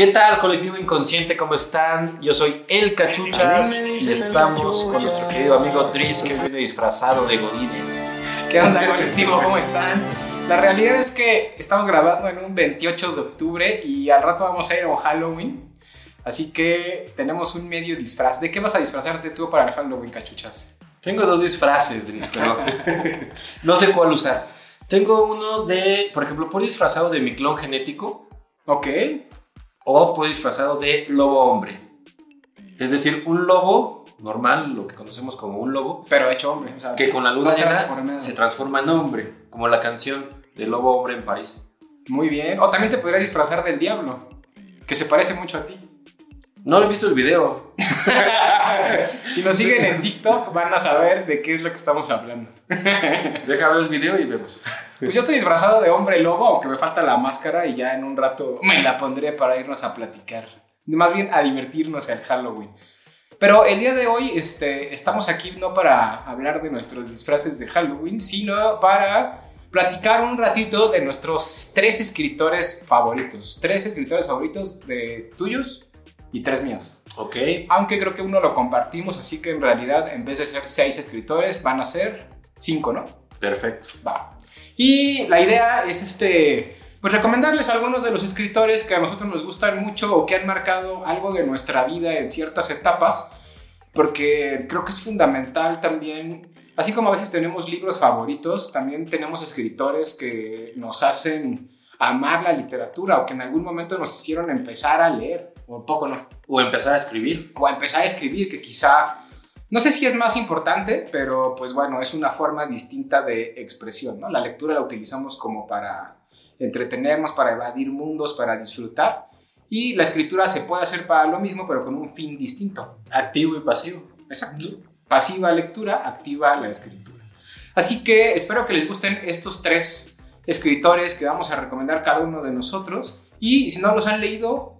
¿Qué tal, colectivo inconsciente? ¿Cómo están? Yo soy El Cachuchas y estamos con nuestro querido amigo Tris que viene disfrazado de godines. ¿Qué onda, colectivo? ¿Cómo están? La realidad es que estamos grabando en un 28 de octubre y al rato vamos a ir a un Halloween. Así que tenemos un medio disfraz. ¿De qué vas a disfrazarte tú para el Halloween, cachuchas? Tengo dos disfraces, Tris, pero no sé cuál usar. Tengo uno de, por ejemplo, por disfrazado de mi clon genético. Ok. O por disfrazado de lobo hombre. Es decir, un lobo normal, lo que conocemos como un lobo, Pero hecho hombre. O sea, que con la luna llena se transforma en hombre, como la canción de Lobo Hombre en París. Muy bien. O también te podrías disfrazar del diablo, que se parece mucho a ti. No he visto el video. Si nos siguen en TikTok van a saber de qué es lo que estamos hablando. Deja ver el video y vemos. Pues yo estoy disfrazado de hombre lobo, aunque me falta la máscara y ya en un rato me la pondré para irnos a platicar. Más bien a divertirnos al Halloween. Pero el día de hoy este, estamos aquí no para hablar de nuestros disfraces de Halloween, sino para platicar un ratito de nuestros tres escritores favoritos. Tres escritores favoritos de tuyos y tres míos. Ok. Aunque creo que uno lo compartimos, así que en realidad en vez de ser seis escritores van a ser cinco, ¿no? Perfecto. Va. Y la idea es este, pues recomendarles a algunos de los escritores que a nosotros nos gustan mucho o que han marcado algo de nuestra vida en ciertas etapas, porque creo que es fundamental también, así como a veces tenemos libros favoritos, también tenemos escritores que nos hacen amar la literatura o que en algún momento nos hicieron empezar a leer, o poco no, O empezar a escribir. o a empezar a escribir, que quizá, no sé si es más importante, pero pues bueno, es una forma distinta de expresión, ¿no? La lectura la utilizamos como para entretenernos, para evadir mundos, para disfrutar, y la escritura se puede hacer para lo mismo, pero con un fin distinto. Activo y pasivo. Exacto. Pasiva lectura, activa la escritura. Así que espero que les gusten estos tres escritores que vamos a recomendar cada uno de nosotros, y si no los han leído,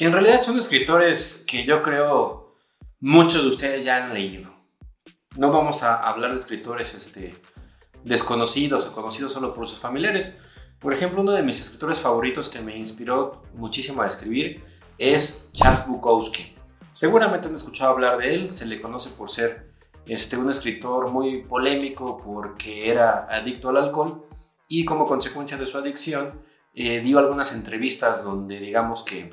Que en realidad son escritores que yo creo muchos de ustedes ya han leído. No vamos a hablar de escritores este, desconocidos o conocidos solo por sus familiares. Por ejemplo, uno de mis escritores favoritos que me inspiró muchísimo a escribir es Charles Bukowski. Seguramente han escuchado hablar de él, se le conoce por ser este, un escritor muy polémico porque era adicto al alcohol y como consecuencia de su adicción eh, dio algunas entrevistas donde digamos que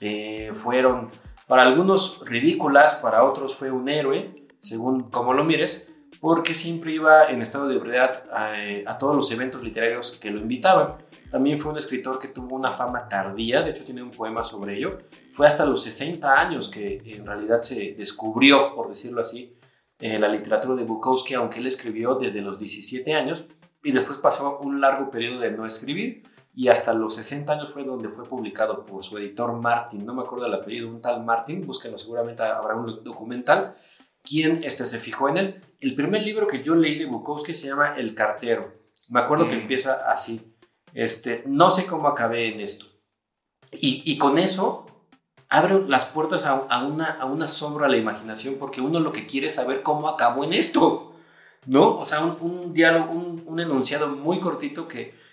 eh, fueron para algunos ridículas, para otros fue un héroe, según como lo mires, porque siempre iba en estado de ebriedad a, a, todos los eventos literarios que lo invitaban. También fue un escritor que tuvo una fama tardía, de hecho tiene un poema sobre ello. Fue hasta los 60 años que en realidad se descubrió, por decirlo así, eh, la literatura de Bukowski, aunque él escribió desde los 17 años y después pasó un largo periodo de no escribir y hasta los 60 años fue donde fue publicado por su editor Martin, no me acuerdo el apellido, un tal Martin, búsquenlo, seguramente habrá un documental, quien este, se fijó en él. El primer libro que yo leí de Bukowski se llama El cartero, me acuerdo mm. que empieza así, este, no sé cómo acabé en esto. Y, y con eso abre las puertas a, a, una, a un asombro a la imaginación porque uno lo que quiere es saber cómo acabó en esto, ¿no? O sea, un, un diálogo, un, un enunciado muy cortito que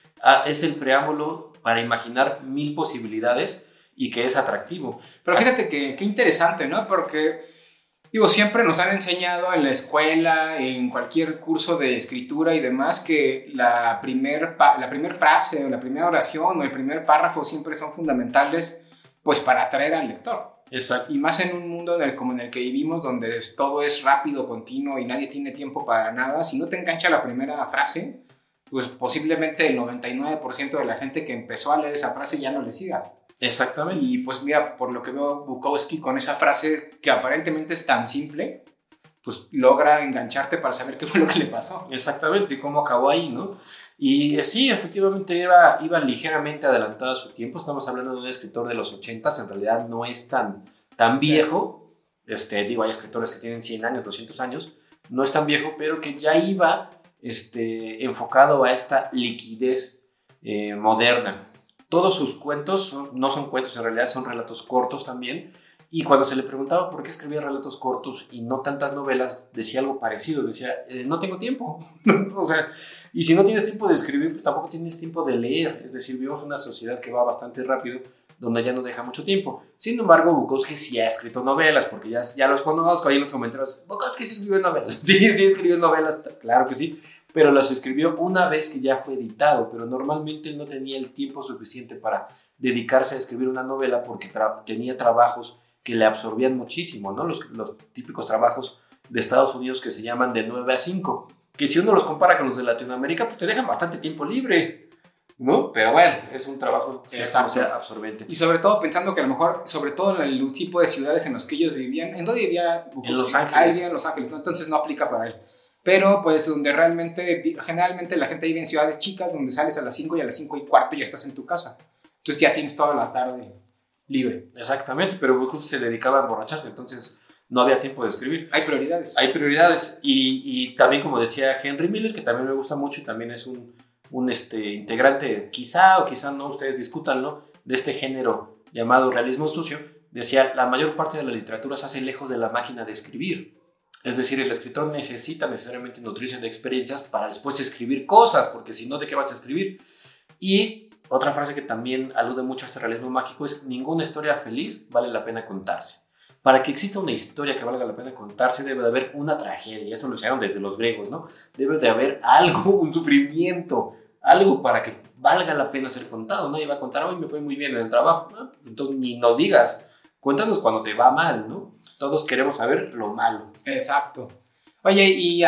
es el preámbulo para imaginar mil posibilidades y que es atractivo. Pero fíjate que qué interesante, ¿no? Porque, digo, siempre nos han enseñado en la escuela, en cualquier curso de escritura y demás, que la primer, la primer frase o la primera oración o el primer párrafo siempre son fundamentales, pues para atraer al lector. Exacto. Y más en un mundo en el, como en el que vivimos, donde todo es rápido, continuo y nadie tiene tiempo para nada, si no te engancha la primera frase, pues posiblemente el 99% de la gente que empezó a leer esa frase ya no le siga. Exactamente. Y pues mira, por lo que veo Bukowski con esa frase que aparentemente es tan simple, pues logra engancharte para saber qué fue lo que le pasó. Exactamente, y cómo acabó ahí, ¿no? Y eh, sí, efectivamente iba, iba ligeramente adelantado a su tiempo. Estamos hablando de un escritor de los 80, en realidad no es tan, tan viejo. Este, digo, hay escritores que tienen 100 años, 200 años. No es tan viejo, pero que ya iba este, enfocado a esta liquidez eh, moderna. Todos sus cuentos no son cuentos, en realidad son relatos cortos también. Y cuando se le preguntaba por qué escribía relatos cortos y no tantas novelas, decía algo parecido. Decía, eh, no tengo tiempo. o sea, y si no tienes tiempo de escribir, pues tampoco tienes tiempo de leer. Es decir, vivimos una sociedad que va bastante rápido, donde ya no deja mucho tiempo. Sin embargo, Bukowski sí ha escrito novelas, porque ya, ya los conozco ahí en los comentarios. Bukowski sí escribió novelas. sí, sí escribió novelas, claro que sí pero las escribió una vez que ya fue editado, pero normalmente él no tenía el tiempo suficiente para dedicarse a escribir una novela porque tenía trabajos que le absorbían muchísimo, ¿no? Los, los, típicos trabajos de Estados Unidos que se llaman de 9 a 5, que si uno los compara con los de Latinoamérica, pues te dejan bastante tiempo libre, ¿no? Pero bueno, es un trabajo absorbente. Y sobre todo pensando que a lo mejor, sobre todo en el tipo de ciudades en los que ellos vivían, ¿en dónde vivía? En Los Ángeles. en Los Ángeles, ¿no? Entonces no aplica para él pero pues donde realmente, generalmente la gente vive en ciudades chicas, donde sales a las 5 y a las 5 y cuarto ya estás en tu casa. Entonces ya tienes toda la tarde libre. Exactamente, pero justo se dedicaba a emborracharse, entonces no había tiempo de escribir. Hay prioridades. Hay prioridades. Y, y también, como decía Henry Miller, que también me gusta mucho y también es un, un este, integrante, quizá o quizá no, ustedes discútanlo, de este género llamado realismo sucio, decía, la mayor parte de la literatura se hace lejos de la máquina de escribir. Es decir, el escritor necesita necesariamente nutrirse de experiencias para después escribir cosas, porque si no, ¿de qué vas a escribir? Y otra frase que también alude mucho a este realismo mágico es, ninguna historia feliz vale la pena contarse. Para que exista una historia que valga la pena contarse, debe de haber una tragedia, esto lo usaron desde los griegos, ¿no? Debe de haber algo, un sufrimiento, algo para que valga la pena ser contado. Nadie va a contar, hoy me fue muy bien en el trabajo, entonces ni nos digas, cuéntanos cuando te va mal, ¿no? Todos queremos saber lo malo. Exacto. Oye, y,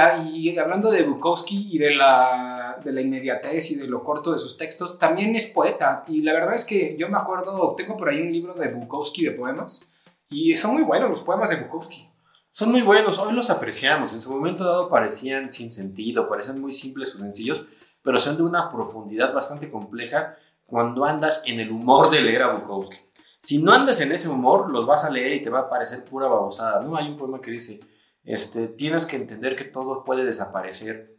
hablando de Bukowski y de la, de la inmediatez y de lo corto de sus textos, también es poeta. Y la verdad es que yo me acuerdo, tengo por ahí un libro de Bukowski de poemas, y son muy buenos los poemas de Bukowski. Son muy buenos, hoy los apreciamos. En su momento dado parecían sin sentido, parecían muy simples o sencillos, pero son de una profundidad bastante compleja cuando andas en el humor de leer a Bukowski. Si no andas en ese humor, los vas a leer y te va a parecer pura babosada, ¿no? Hay un poema que dice, este, tienes que entender que todo puede desaparecer.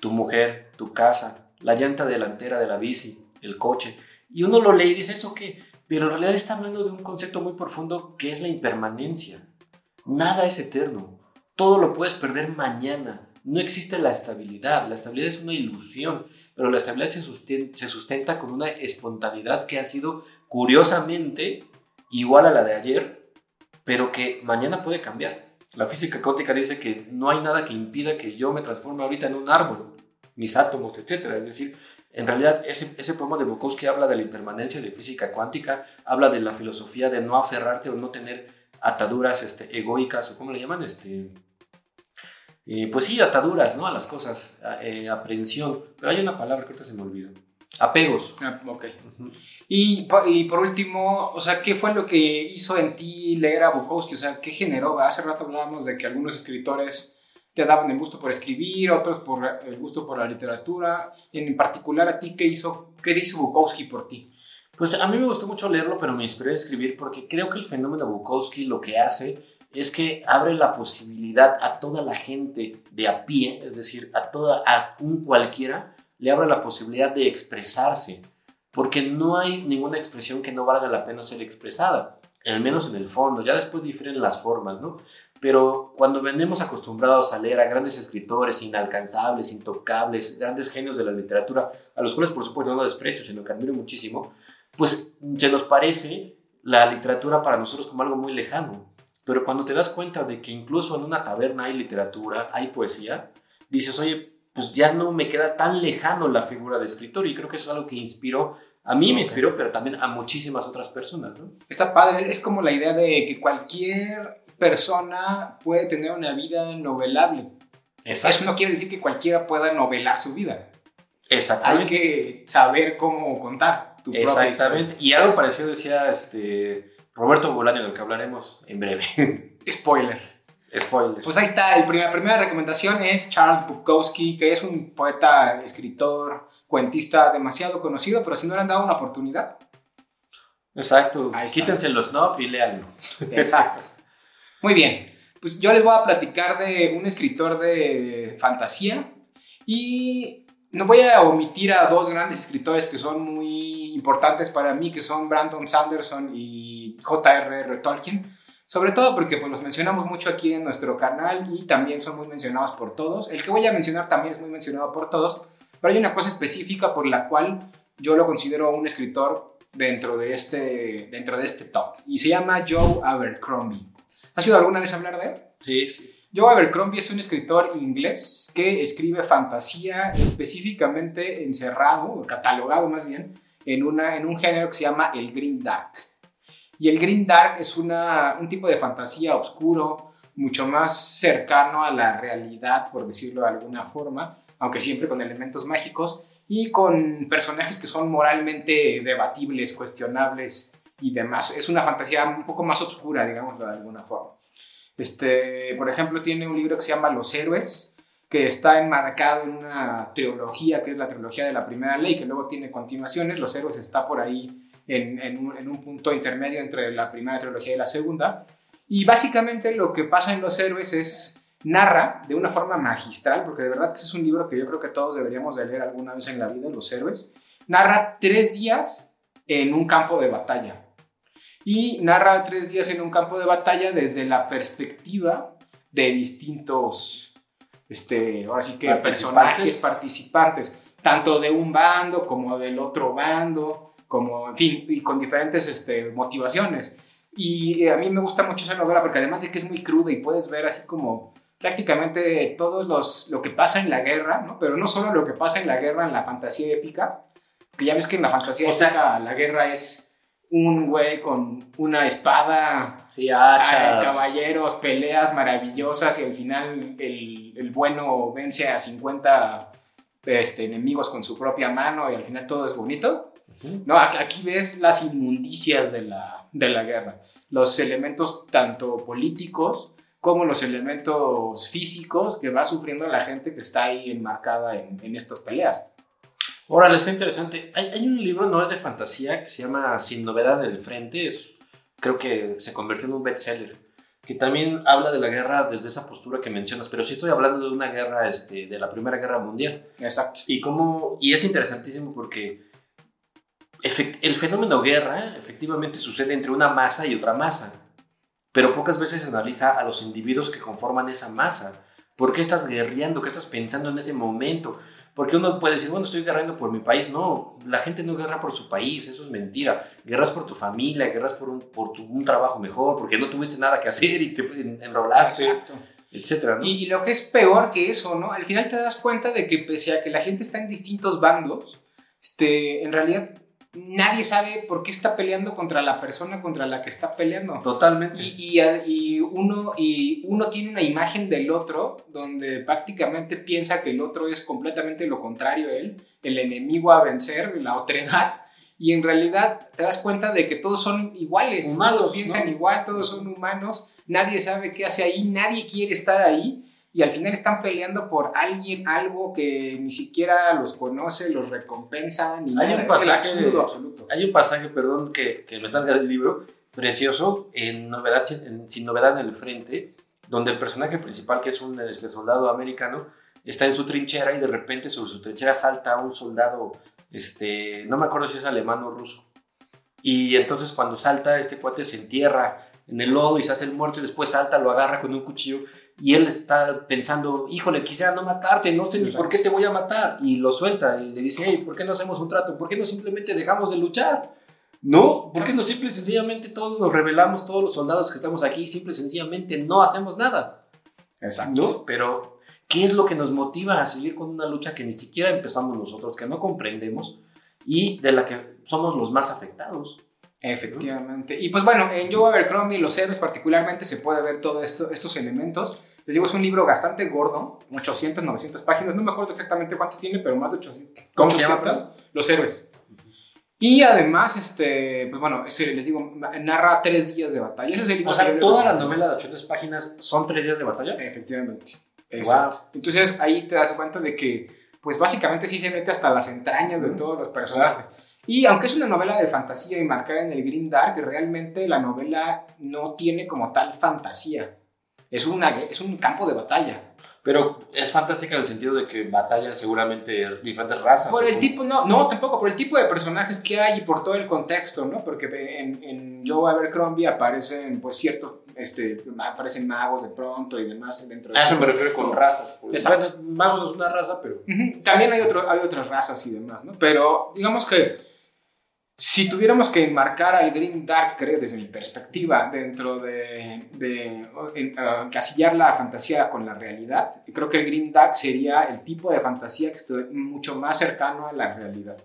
Tu mujer, tu casa, la llanta delantera de la bici, el coche. Y uno lo lee y dice, ¿eso qué? Pero en realidad está hablando de un concepto muy profundo que es la impermanencia. Nada es eterno. Todo lo puedes perder mañana. No existe la estabilidad. La estabilidad es una ilusión, pero la estabilidad se sustenta, se sustenta con una espontaneidad que ha sido curiosamente igual a la de ayer, pero que mañana puede cambiar. La física cuántica dice que no hay nada que impida que yo me transforme ahorita en un árbol, mis átomos, etc. Es decir, en realidad ese, ese poema de Bukowski habla de la impermanencia de física cuántica, habla de la filosofía de no aferrarte o no tener ataduras este, egoicas, o cómo le llaman, este, eh, pues sí, ataduras, ¿no? A las cosas, eh, aprehensión, pero hay una palabra que ahorita se me olvidó. Apegos. Ah, ok. y, y, por último, o sea, ¿qué fue lo que hizo en ti leer a Bukowski? O sea, ¿qué generó? Hace rato hablábamos de que algunos escritores te daban el gusto por escribir, otros por el gusto por la literatura. En particular, ¿a ti qué hizo, qué hizo Bukowski por ti? Pues a mí me gustó mucho leerlo, pero me inspiró a escribir porque creo que el fenómeno Bukowski lo que hace es que abre la posibilidad a toda la gente de a pie, es decir, a toda, a un cualquiera, le abre la posibilidad de expresarse, porque no hay ninguna expresión que no valga la pena ser expresada, al menos en el fondo, ya después difieren las formas, ¿no? Pero cuando venimos acostumbrados a leer a grandes escritores inalcanzables, intocables, grandes genios de la literatura, a los cuales por supuesto no desprecio, sino que admiro muchísimo, pues se nos parece la literatura para nosotros como algo muy lejano. Pero cuando te das cuenta de que incluso en una taberna hay literatura, hay poesía, dices, oye, pues ya no me queda tan lejano la figura de escritor y creo que eso es algo que inspiró, a mí me inspiró, pero también a muchísimas otras personas. ¿no? Está padre, es como la idea de que cualquier persona puede tener una vida novelable. Exacto. Eso no quiere decir que cualquiera pueda novelar su vida. Exactamente. Hay que saber cómo contar tu Exactamente. Y algo parecido decía este Roberto Bolaño, del que hablaremos en breve. Spoiler. Pues ahí está, el primer- la primera recomendación es Charles Bukowski, que es un poeta, escritor, cuentista demasiado conocido, pero si no le han dado una oportunidad, Exacto. Quítense los snob y léanlo. Exacto. Muy bien. Pues yo les voy a platicar de un escritor de fantasía y no voy a omitir a dos grandes escritores que son muy importantes para mí, que son Brandon Sanderson y J.R.R. Tolkien. Sobre todo porque pues, los mencionamos mucho aquí en nuestro canal y también son muy mencionados por todos. El que voy a mencionar también es muy mencionado por todos, pero hay una cosa específica por la cual yo lo considero un escritor dentro de este, dentro de este top. Y se llama Joe Abercrombie. ¿Has oído alguna vez hablar de él? Sí, sí. Joe Abercrombie es un escritor inglés que escribe fantasía específicamente encerrado, o catalogado más bien, en, una, en un género que se llama el Green Dark. Y el Green Dark es una, un tipo de fantasía oscuro, mucho más cercano a la realidad, por decirlo de alguna forma, aunque siempre con elementos mágicos y con personajes que son moralmente debatibles, cuestionables y demás. Es una fantasía un poco más oscura, digámoslo de alguna forma. Este, por ejemplo, tiene un libro que se llama Los Héroes, que está enmarcado en una trilogía, que es la trilogía de la primera ley, que luego tiene continuaciones. Los Héroes está por ahí en, en un, en un punto intermedio entre la primera trilogía y la segunda. Y básicamente lo que pasa en Los Héroes es narra de una forma magistral, porque de verdad que ese es un libro que yo creo que todos deberíamos de leer alguna vez en la vida, Los Héroes, narra tres días en un campo de batalla. Y narra tres días en un campo de batalla desde la perspectiva de distintos, este, ahora sí que Participantes. personajes participantes, tanto de un bando como del otro bando, como, en fin, y con diferentes este, motivaciones. Y eh, a mí me gusta mucho esa novela porque además de que es muy cruda y puedes ver así como prácticamente todo los, lo que pasa en la guerra, ¿no? Pero no solo lo que pasa en la guerra, en la fantasía épica, que ya ves que en la fantasía O sea- épica la guerra es un güey con una espada, Sí, hachas. caballeros, peleas maravillosas y al final el, el bueno vence a 50 este, enemigos con su propia mano y al final todo es bonito. No, aquí, ves las inmundicias de la, de la guerra, los elementos tanto políticos como los elementos físicos que va sufriendo la gente que está ahí enmarcada en, en estas peleas. Órale, está interesante. Hay, hay un libro, no es de fantasía, que se llama Sin novedad en el frente. Es, creo que se convirtió en un bestseller. Que también habla de la guerra desde esa postura que mencionas. Pero sí estoy hablando de una guerra este, de la Primera Guerra Mundial. Exacto. Y, cómo, y es interesantísimo porque el fenómeno guerra efectivamente sucede entre una masa y otra masa. Pero pocas veces se analiza a los individuos que conforman esa masa. ¿Por qué estás guerreando? ¿Qué estás pensando en ese momento? Porque uno puede decir, bueno, estoy guerrando por mi país. No, la gente no guerra por su país, eso es mentira. Guerras por tu familia, guerras por un, por tu- un trabajo mejor, porque no tuviste nada que hacer y te en- enrolaste, Exacto. etcétera, ¿no? Y, y lo que es peor que eso, ¿no? Al final te das cuenta de que pese a que la gente está en distintos bandos, este, en realidad nadie sabe por qué está peleando contra la persona contra la que está peleando. Totalmente. Y, y, a- y uno, y uno tiene una imagen del otro donde prácticamente piensa que el otro es completamente lo contrario a él, el enemigo a vencer, la otredad. Y en realidad te das cuenta de que todos son iguales, Humanos, todos piensan ¿no? igual, todos son humanos, nadie sabe qué hace ahí, nadie quiere estar ahí. Y al final están peleando por alguien, algo que ni siquiera los conoce, los recompensa, ni Hay nada. un Es el pasaje- absoluto. Hay un pasaje, perdón, que, que me salga del libro, precioso, en novedad, en- sin novedad en el frente, donde el personaje principal, que es un este, soldado americano, está en su trinchera y de repente sobre su trinchera salta un soldado, este, no me acuerdo si es alemán o ruso. Y entonces cuando salta, este cuate se entierra en el lodo y se hace el muerto y después salta, lo agarra con un cuchillo y él está pensando, híjole, quisiera no matarte, no sé ni por qué te voy a matar. Y lo suelta y le dice, hey, ¿por qué no hacemos un trato? ¿Por qué no simplemente dejamos de luchar? ¿No? ¿Por qué no simple y sencillamente todos nos rebelamos, todos los soldados que estamos aquí, simple y sencillamente no hacemos nada? Exacto. ¿No? Pero, ¿qué es lo que nos motiva a seguir con una lucha que ni siquiera empezamos nosotros, que no comprendemos y de la que somos los más afectados? Efectivamente. Y pues bueno, en Joe Abercrombie, Los Héroes particularmente, se puede ver todos esto, estos elementos. Les digo, es un libro bastante gordo, 800, 900 páginas, no me acuerdo exactamente cuántas tiene, pero más de 800. ¿Cómo se llama, 800, Los Héroes. Y además, este, pues bueno, ese, les digo, narra tres días de batalla. Ese es el libro O sea, toda la novela de 800 páginas son tres días de batalla. Efectivamente. Exacto. Entonces ahí te das cuenta de que, pues básicamente sí se mete hasta las entrañas de todos los personajes. Y aunque es una novela de fantasía y marcada en el Green Dark, realmente la novela no tiene como tal fantasía. Es, una, es un campo de batalla. Pero es fantástica en el sentido de que batallan seguramente diferentes razas. Por ¿o el tipo, no, no, tampoco, por el tipo de personajes que hay y por todo el contexto, ¿no? Porque en, en Joe Abercrombie aparecen, pues, ciertos, este, aparecen magos de pronto y demás dentro de A eso ese me refiero con razas. Exacto. bueno, magos no es una raza, pero. Ujú, También hay, otro, hay otras razas y demás, ¿no? Pero digamos que si tuviéramos que enmarcar al Green Dark, creo, desde mi perspectiva, dentro de, de ah, encasillar la fantasía con la realidad, creo que el Green Dark sería el tipo de fantasía que esté mucho más cercano a la realidad.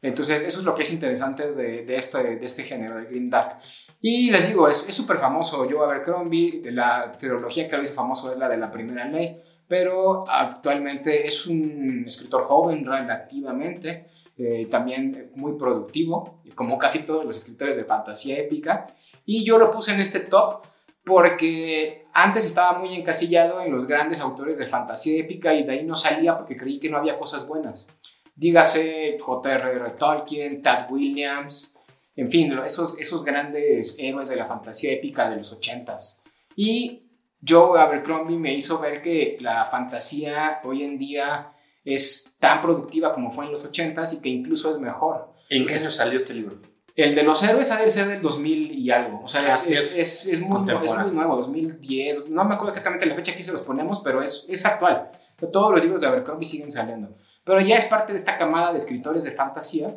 Entonces, eso es lo que es interesante de, de este, de este género, del Green Dark. Y les digo, es súper famoso Joe Abercrombie, de la trilogía que lo hizo famoso es la de la primera ley, pero actualmente es un escritor joven relativamente, eh, también muy productivo, como casi todos los escritores de fantasía épica, y yo lo puse en este top porque antes estaba muy encasillado en los grandes autores de fantasía épica y de ahí no salía porque creí que no había cosas buenas. Dígase J.R.R. Tolkien, Tad Williams, en fin, esos, esos grandes héroes de la fantasía épica de los ochentas. Y Joe Abercrombie me hizo ver que la fantasía hoy en día es tan productiva como fue en los ochentas y que incluso es mejor. ¿En qué año salió este libro? El de los héroes ha de ser del 2000 y algo. O sea, es, es, es, es muy, es muy nuevo, 2010. No me acuerdo exactamente la fecha que se los ponemos, pero es, es actual. Todos los libros de Abercrombie siguen saliendo. Pero ya es parte de esta camada de escritores de fantasía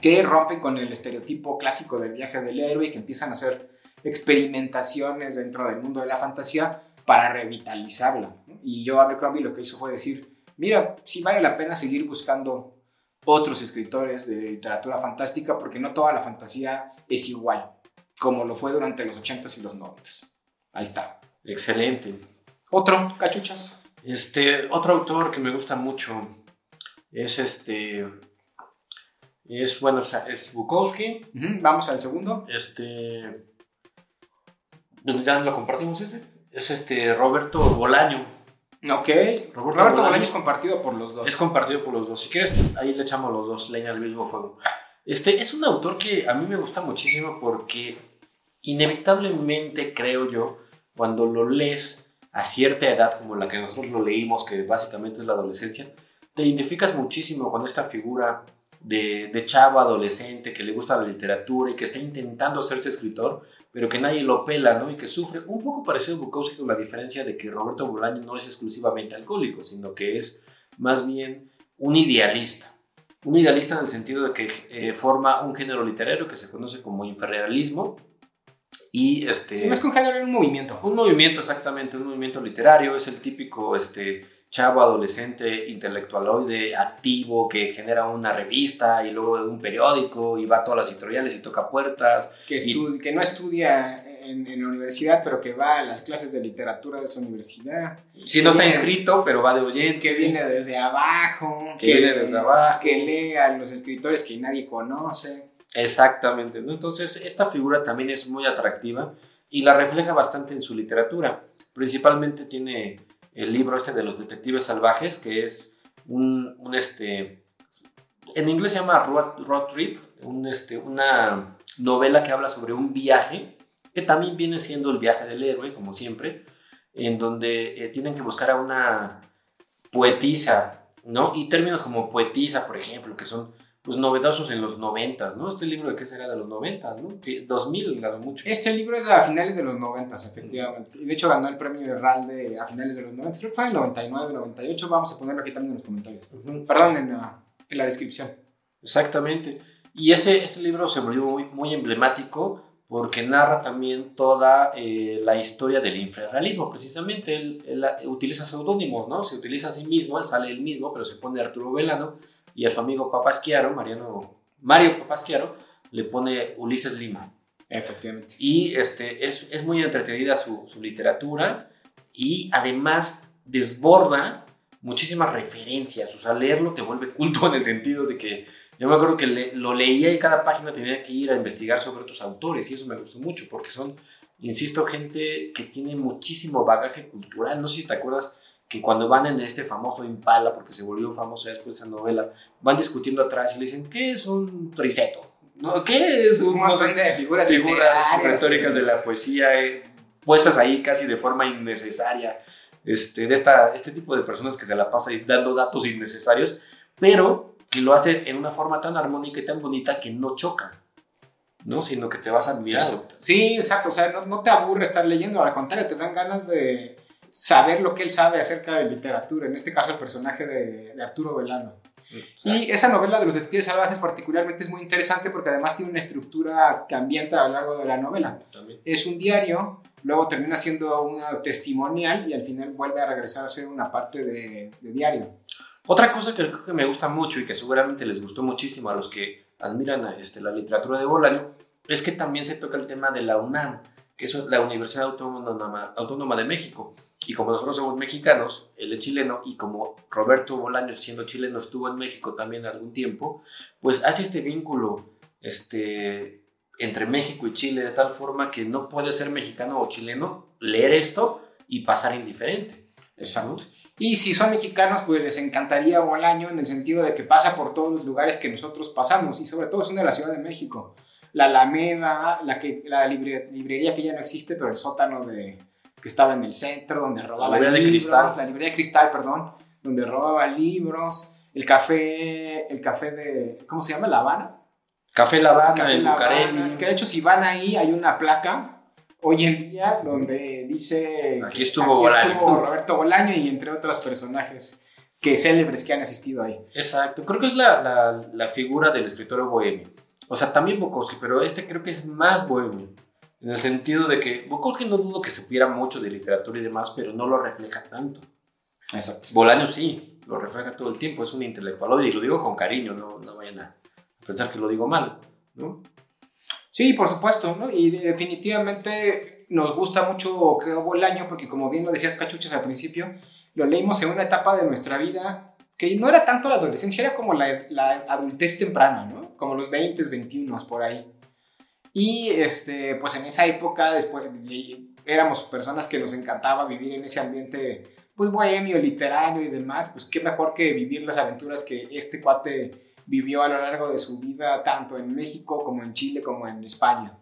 que rompen con el estereotipo clásico del viaje del héroe y que empiezan a hacer experimentaciones dentro del mundo de la fantasía para revitalizarla. Y yo Abercrombie lo que hizo fue decir, mira, sí vale la pena seguir buscando otros escritores de literatura fantástica porque no toda la fantasía es igual, como lo fue durante los 80s y los 90s. Ahí está. Excelente. Otro, cachuchas. Este, otro autor que me gusta mucho es este. Es, bueno, o sea, es Bukowski. Vamos al segundo. Este. pues Ya lo compartimos ese. Es este Roberto Bolaño. Ok. Roberto Roberto Bolaño. Bolaño es compartido por los dos. Es compartido por los dos. Si quieres, ahí le echamos los dos leña al mismo fuego. Este es un autor que a mí me gusta muchísimo porque inevitablemente creo yo, cuando lo lees a cierta edad como la que nosotros lo leímos, que básicamente es la adolescencia, te identificas muchísimo con esta figura de, de chavo adolescente que le gusta la literatura y que está intentando hacerse escritor, pero que nadie lo pela, ¿no? Y que sufre un poco parecido a Bukowski con la diferencia de que Roberto Bolaño no es exclusivamente alcohólico, sino que es más bien un idealista. Un idealista en el sentido de que eh, forma un género literario que se conoce como infrarrealismo y este... Sí, más que un género, un movimiento. Un movimiento, exactamente, un movimiento literario, es el típico este, chavo adolescente intelectualoide activo que genera una revista y luego un periódico y va a todas las editoriales y toca puertas. Que, Y- que no estudia en, en la universidad, pero que va a las clases de literatura de esa universidad. Si no está inscrito, pero va de oyente. Que viene desde abajo. Que viene desde abajo. Que lee a los escritores que nadie conoce. Exactamente, ¿no? Entonces, esta figura también es muy atractiva y la refleja bastante en su literatura. Principalmente tiene el libro este de los detectives salvajes, que es un, un, este, en inglés se llama Road, Road Trip, un, este, una novela que habla sobre un viaje, que también viene siendo el viaje del héroe, como siempre, en donde eh, tienen que buscar a una poetisa, ¿no? Y términos como poetisa, por ejemplo, que son pues novedosos en los noventas, ¿no? Este libro de qué será de los noventas, ¿no? Sí, 2000, a lo mucho. Este libro es a finales de los 90, efectivamente. Y de hecho ganó el premio de RALDE a finales de los 90. Creo que fue en el 99, 98. Vamos a ponerlo aquí también en los comentarios. Ujú. Perdón, en la, en la descripción. Exactamente. Y ese, ese libro se volvió muy, muy emblemático porque narra también toda eh, la historia del infrarrealismo. Precisamente él, él, utiliza seudónimos, ¿no? Se utiliza a sí mismo, él sale él mismo, pero se pone Arturo Velano y a su amigo Papasquiaro, Mariano, Mario Papasquiaro, le pone Ulises Lima. Efectivamente. Y este, es, es muy entretenida su, su literatura y además desborda muchísimas referencias, o sea, leerlo te vuelve culto en el sentido de que yo me acuerdo que lo leía y cada página tenía que ir a investigar sobre otros autores y eso me gustó mucho porque son, insisto, gente que tiene muchísimo bagaje cultural. No sé si te acuerdas que cuando van en este famoso Impala, porque se volvió famoso después de esa novela, van discutiendo atrás y le dicen, ¿qué es un triceto? ¿No? ¿Qué es un, montón de figuras, figuras retóricas de la poesía eh, puestas ahí casi de forma innecesaria? Este, de esta, este tipo de personas que se la pasa dando datos innecesarios, pero que lo hace en una forma tan armónica y tan bonita que no choca, ¿no? Sino que te vas admirando. Sí, exacto, o sea, no, no, te aburre estar leyendo, al contrario, te dan ganas de saber lo que él sabe acerca de literatura, en este caso el personaje de, de Arturo Velano. Y esa novela de los detectives salvajes particularmente es muy interesante porque además tiene una estructura que ambienta a lo largo de la novela. Es un diario, luego termina siendo una testimonial y al final vuelve a regresar a ser una parte de, de diario. Otra cosa que creo que me gusta mucho y que seguramente les gustó muchísimo a los que admiran este, la literatura de Bolaño es que también se toca el tema de la UNAM, que es la Universidad Autónoma, Autónoma de México. Y como nosotros somos mexicanos, él es chileno, y como Roberto Bolaño, siendo chileno, estuvo en México también algún tiempo, pues hace este vínculo este, entre México y Chile de tal forma que no puede ser mexicano o chileno leer esto y pasar indiferente. Exacto. Y si son mexicanos, pues les encantaría Bolaño en el sentido de que pasa por todos los lugares que nosotros pasamos y sobre todo son de la Ciudad de México. La Alameda, la, que, la librería que ya no existe, pero el sótano de, que estaba en el centro, donde robaba la libros, de cristal. la librería de cristal, perdón, donde robaba libros, el café, el café de, ¿cómo se llama? La Habana. Café La Habana, el Bucareli. Que de hecho si van ahí hay una placa hoy en día donde dice aquí estuvo, Roberto Bolaño y entre otros personajes que célebres que han asistido ahí. Exacto, creo que es la, la, la figura del escritor bohemio. O sea, también Bukowski, pero este creo que es más bohemio. En el sentido de que Bukowski no dudo que supiera mucho de literatura y demás, pero no lo refleja tanto. Exacto. Bolaño sí, lo refleja todo el tiempo, es un intelectual. Y lo digo con cariño, no, no vayan a pensar que lo digo mal, ¿no? Sí, por supuesto, ¿no? Y definitivamente nos gusta mucho, creo, Bolaño, porque como bien lo decías, Cachuchas, al principio, lo leímos en una etapa de nuestra vida que no era tanto la adolescencia, era como la, la adultez temprana, ¿no? Como los 20, 21, por ahí. Y, este, pues en esa época, después, éramos personas que nos encantaba vivir en ese ambiente, pues bohemio, literario y demás, pues qué mejor que vivir las aventuras que este cuate vivió a lo largo de su vida, tanto en México como en Chile como en España.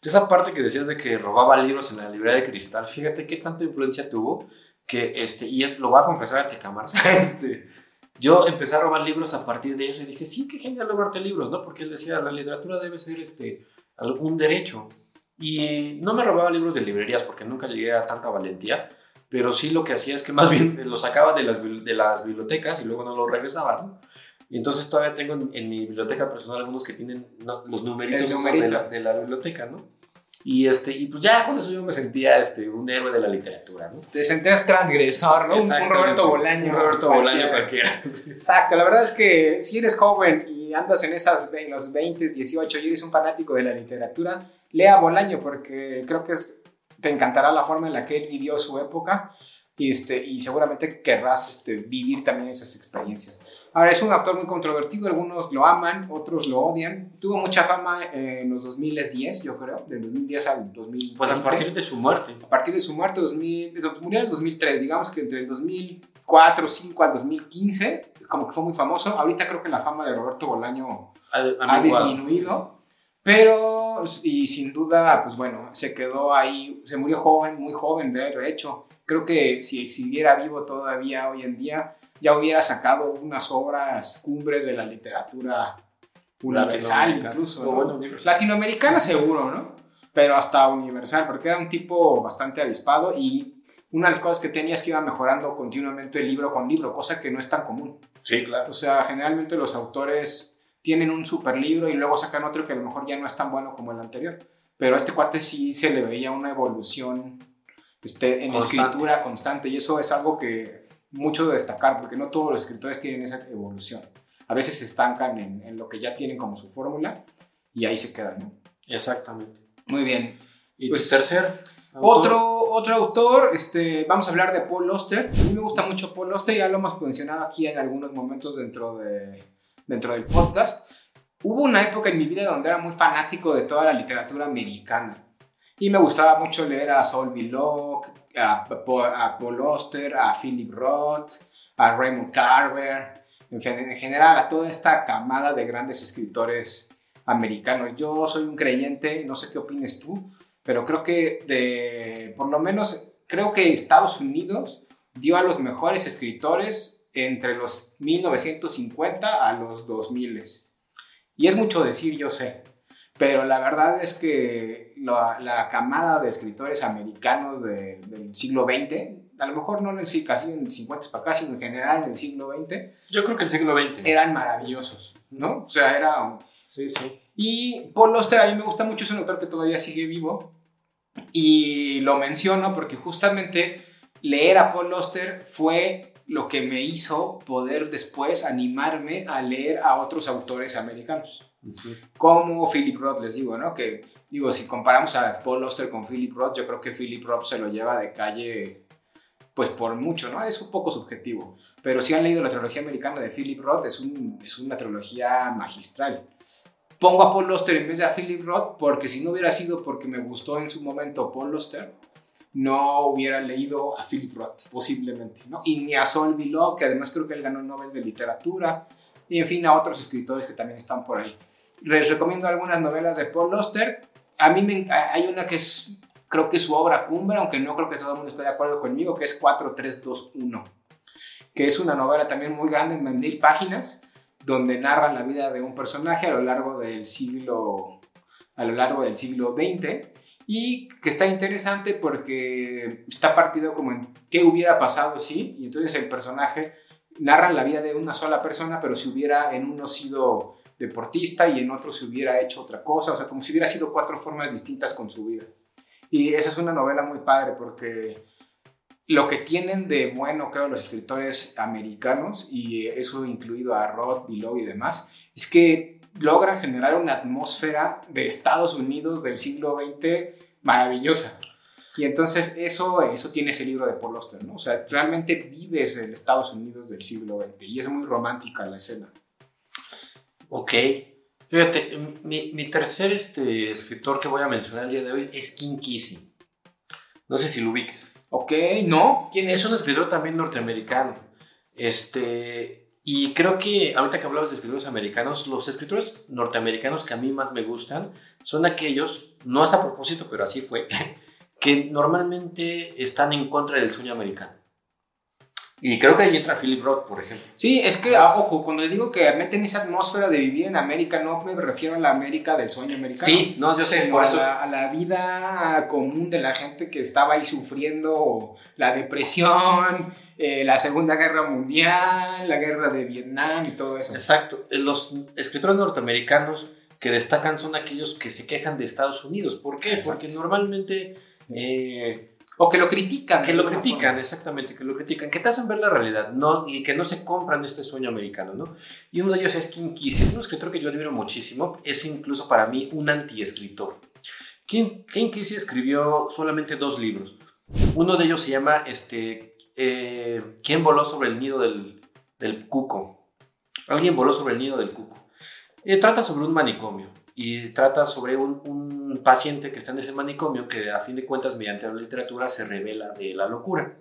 Esa parte que decías de que robaba libros en la librería de cristal, fíjate qué tanta influencia tuvo que, este, y lo voy a confesar ante cámaras, este, yo empecé a robar libros a partir de eso y dije, sí, qué genial robarte libros, ¿no? Porque él decía, la literatura debe ser este, algún derecho. Y no me robaba libros de librerías porque nunca llegué a tanta valentía, pero sí lo que hacía es que más bien los sacaba de las, de las bibliotecas y luego no los regresaba, ¿no? Y entonces todavía tengo en, mi biblioteca personal algunos que tienen los numeritos de la, de la, biblioteca, ¿no? Y, este, y pues ya con eso yo me sentía este, un héroe de la literatura, ¿no? Te sentías transgresor, ¿no? Un, Roberto Bolaño. Un Roberto Bolaño cualquiera. Exacto, la verdad es que si eres joven y andas en, esas, en los 20, 18 y eres un fanático de la literatura, lea Bolaño porque creo que te encantará la forma en la que él vivió su época y, este, y seguramente querrás este, vivir también esas experiencias. Ahora, es un actor muy controvertido, algunos lo aman, otros lo odian. Tuvo mucha fama en los 2010, yo creo, de 2010 al 2020. Pues a partir de su muerte. A partir de su muerte, 2000, murió en el 2003, digamos que entre el 2004, 2005 al 2015, como que fue muy famoso. Ahorita creo que la fama de Roberto Bolaño ha, disminuido, pero, y sin duda, pues bueno, se quedó ahí, se murió joven, muy joven, de hecho. Creo que si siguiera vivo todavía hoy en día, ya hubiera sacado unas obras cumbres de la literatura universal incluso. Latinoamericana seguro, ¿no? Pero hasta universal, porque era un tipo bastante avispado y una de las cosas que tenía es que iba mejorando continuamente libro con libro, cosa que no es tan común. Sí, claro. O sea, generalmente los autores tienen un super libro y luego sacan otro que a lo mejor ya no es tan bueno como el anterior. Pero a este cuate sí se le veía una evolución este, en escritura constante y eso es algo que mucho de destacar, porque no todos los escritores tienen esa evolución. A veces se estancan en, lo que ya tienen como su fórmula y ahí se quedan, ¿no? Exactamente. Muy bien. ¿Y pues, tercer? Otro, otro autor, este, vamos a hablar de Paul Auster. A mí me gusta mucho Paul Auster, ya lo hemos mencionado aquí en algunos momentos dentro, de, dentro del podcast. Hubo una época en mi vida donde era muy fanático de toda la literatura americana. Y me gustaba mucho leer a Saul Belloc, a, a Paul Auster, a Philip Roth, a Raymond Carver, en, en general a toda esta camada de grandes escritores americanos. Yo soy un creyente, no sé qué opines tú, pero creo que de, por lo menos, creo que Estados Unidos dio a los mejores escritores entre los 1950 a los 2000. Y es mucho decir, yo sé, pero la verdad es que la, camada de escritores americanos del siglo XX, a lo mejor no en sí, casi en 50 para acá, sino en general en el siglo XX. Yo creo que el siglo XX. Eran maravillosos, ¿no? O sea, era... Sí, sí. Y Paul Auster a mí me gusta mucho, es un autor que todavía sigue vivo. Y lo menciono porque justamente leer a Paul Auster fue lo que me hizo poder después animarme a leer a otros autores americanos. Como Philip Roth, les digo, ¿no? Que, digo, si comparamos a Paul Auster con Philip Roth, yo creo que Philip Roth se lo lleva de calle, pues por mucho, ¿no? Es un poco subjetivo. Pero si han leído la trilogía americana de Philip Roth, es, un, es una trilogía magistral pongo a Paul Auster en vez de a Philip Roth porque si no hubiera sido porque me gustó en su momento Paul Auster, no hubiera leído a Philip Roth, posiblemente, ¿no? Y ni a Sol Billow, que además creo que él ganó el Nobel de Literatura, y en fin, a otros escritores que también están por ahí. Les recomiendo algunas novelas de Paul Auster. A mí me, hay una que es, creo que es su obra cumbre, aunque no creo que todo el mundo esté de acuerdo conmigo, que es 4321, que es una novela también muy grande, en mil páginas, donde narra la vida de un personaje a lo largo del siglo, a lo largo del siglo XX y que está interesante porque está partido como en qué hubiera pasado si, y entonces el personaje narra la vida de una sola persona, pero si hubiera en uno sido deportista y en otro se hubiera hecho otra cosa, o sea, como si hubiera sido cuatro formas distintas con su vida. Y esa es una novela muy padre porque lo que tienen de bueno, creo, los escritores americanos, y eso incluido a Roth, Below y demás, es que logran generar una atmósfera de Estados Unidos del siglo XX maravillosa. Y entonces eso, eso tiene ese libro de Paul Auster, ¿no? O sea, realmente vives en Estados Unidos del siglo XX y es muy romántica la escena. Ok. Fíjate, mi, mi tercer este, escritor que voy a mencionar el día de hoy es King Kesey. No sé si lo ubiques. Ok, ¿no? ¿Quién es? Es un escritor también norteamericano. Este, y creo que ahorita que hablabas de escritores americanos, los escritores norteamericanos que a mí más me gustan son aquellos, no es a propósito, pero así fue, que normalmente están en contra del sueño americano. Y creo que ahí entra Philip Roth, por ejemplo. Sí, es que, ah, ojo, cuando digo que meten esa atmósfera de vivir en América, no me refiero a la América del sueño americano. Sí, no, yo sé, por a eso. La, a la vida común de la gente que estaba ahí sufriendo la depresión, eh, la Segunda Guerra Mundial, la guerra de Vietnam y todo eso. Exacto. Eh, Los escritores norteamericanos que destacan son aquellos que se quejan de Estados Unidos. ¿Por qué? Exacto. Porque normalmente... eh, O que lo critican. que lo critican, forma. exactamente, que lo critican, que te hacen ver la realidad, ¿no? Y que no se compran este sueño americano, ¿no? Y uno de ellos es King Kesey, es un escritor que yo admiro muchísimo, es incluso para mí un antiescritor. King, King Kesey escribió solamente dos libros. Uno de ellos se llama, este, eh, ¿Quién voló sobre el nido del, del cuco? Alguien voló sobre el nido del cuco. Eh, trata sobre un manicomio y trata sobre un, un paciente que está en ese manicomio que a fin de cuentas mediante la literatura se revela de la locura.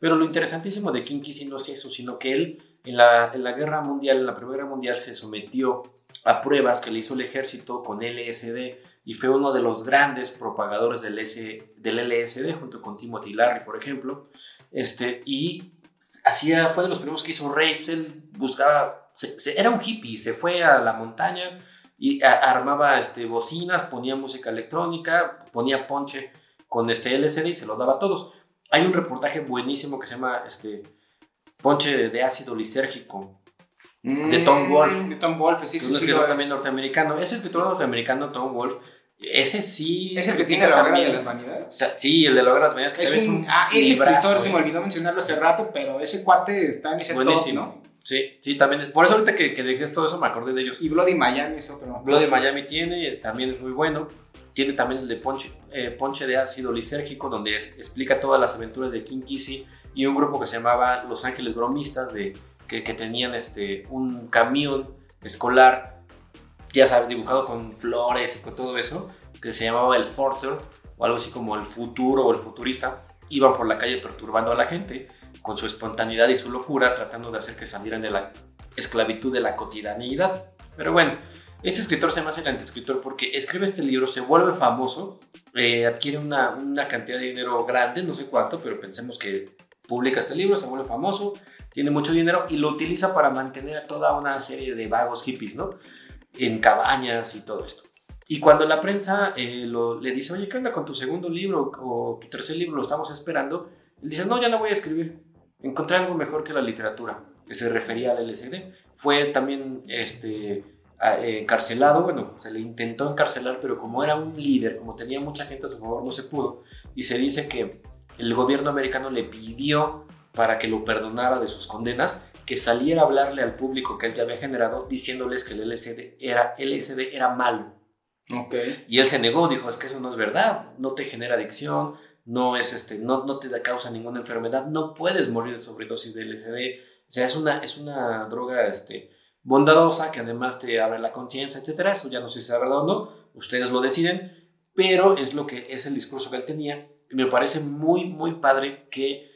Pero lo interesantísimo de King Kesey no es eso, sino que él en la, en la guerra mundial, en la primera guerra mundial, se sometió a pruebas que le hizo el ejército con LSD y fue uno de los grandes propagadores del, S, del LSD junto con Timothy Larry, por ejemplo. Este, y hacía, fue de los primeros que hizo rapes, él buscaba, era un hippie, se fue a la montaña y a- armaba este, bocinas, ponía música electrónica, ponía ponche con este LSD y se lo daba a todos. Hay un reportaje buenísimo que se llama este, Ponche de ácido lisérgico, de Tom Wolfe. Mm, De Tom Wolfe, sí, es un sí, escritor también norteamericano. Ese escritor norteamericano, Tom Wolfe, ese sí. Es el que tiene la hoguera de las vanidades. Sí, el de la hoguera de las Vanitas, que Es también un, ah, ese librazo, escritor se eh. me olvidó mencionarlo hace rato, pero ese cuate está en ese top. ¿no? Sí, sí, también. es- Por eso ahorita que, que dijiste todo eso me acordé de ellos. Y Bloody Miami es otro. Bloody Miami tiene, también es muy bueno. tiene también el de Ponche, eh, Ponche de Ácido Lisérgico, donde explica todas las aventuras de King Kissy y un grupo que se llamaba Los Ángeles Bromistas, de, que, que tenían este, un camión escolar, ya sabes, dibujado con flores y con todo eso, que se llamaba el Forter, o algo así como el futuro o el futurista, iban por la calle perturbando a la gente con su espontaneidad y su locura, tratando de hacer que salieran de la esclavitud de la cotidianidad. Pero bueno, este escritor se llama el antiescritor porque escribe este libro, se vuelve famoso, eh, adquiere una, una, cantidad de dinero grande, no sé cuánto, pero pensemos que publica este libro, se vuelve famoso, tiene mucho dinero y lo utiliza para mantener a toda una serie de vagos hippies, ¿no? En cabañas y todo esto. Y cuando la prensa eh, le dice, oye, ¿qué onda con tu segundo libro o tu tercer libro? Lo estamos esperando. Él dice, no, ya no voy a escribir. Encontré algo mejor que la literatura, que se refería al LSD. Fue también este, encarcelado, bueno, se le intentó encarcelar, pero como era un líder, como tenía mucha gente a su favor, no se pudo. Y se dice que el gobierno americano le pidió para que lo perdonara de sus condenas, que saliera a hablarle al público que él ya había generado, diciéndoles que el LSD era, LSD era malo Okay. Y él se negó, dijo, es que eso no es verdad, no te genera adicción, no, es este, no, no te da causa ninguna enfermedad, no puedes morir de sobredosis de LSD. O sea, es una, es una droga este, bondadosa que además te abre la conciencia, etcétera. Eso ya no sé si es verdad o no, ustedes lo deciden, pero es lo que es el discurso que él tenía. Y me parece muy, muy padre que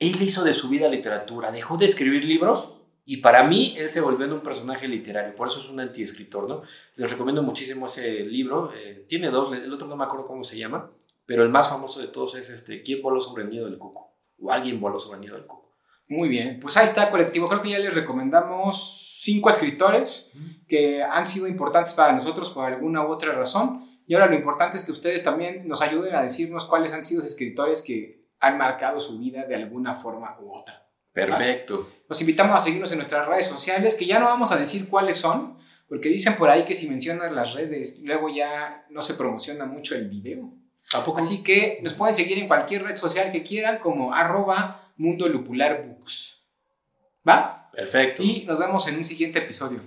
él hizo de su vida literatura, dejó de escribir libros y para mí, él se volvió en un personaje literario, por eso es un antiescritor, ¿no? Les recomiendo muchísimo ese libro. Eh, tiene dos, el otro no me acuerdo cómo se llama, pero el más famoso de todos es este, ¿Quién voló sobre el nido del cuco? O alguien voló sobre el nido del cuco. Muy bien, pues ahí está, colectivo. Creo que ya les recomendamos cinco escritores que han sido importantes para nosotros por alguna u otra razón. Y ahora lo importante es que ustedes también nos ayuden a decirnos cuáles han sido los escritores que han marcado su vida de alguna forma u otra. Perfecto. Los invitamos a seguirnos en nuestras redes sociales, que ya no vamos a decir cuáles son, porque dicen por ahí que si mencionas las redes, luego ya no se promociona mucho el video. ¿A Así que nos pueden seguir en cualquier red social que quieran, como arroba Mundo Lupular Books. ¿Va? Perfecto. Y nos vemos en un siguiente episodio.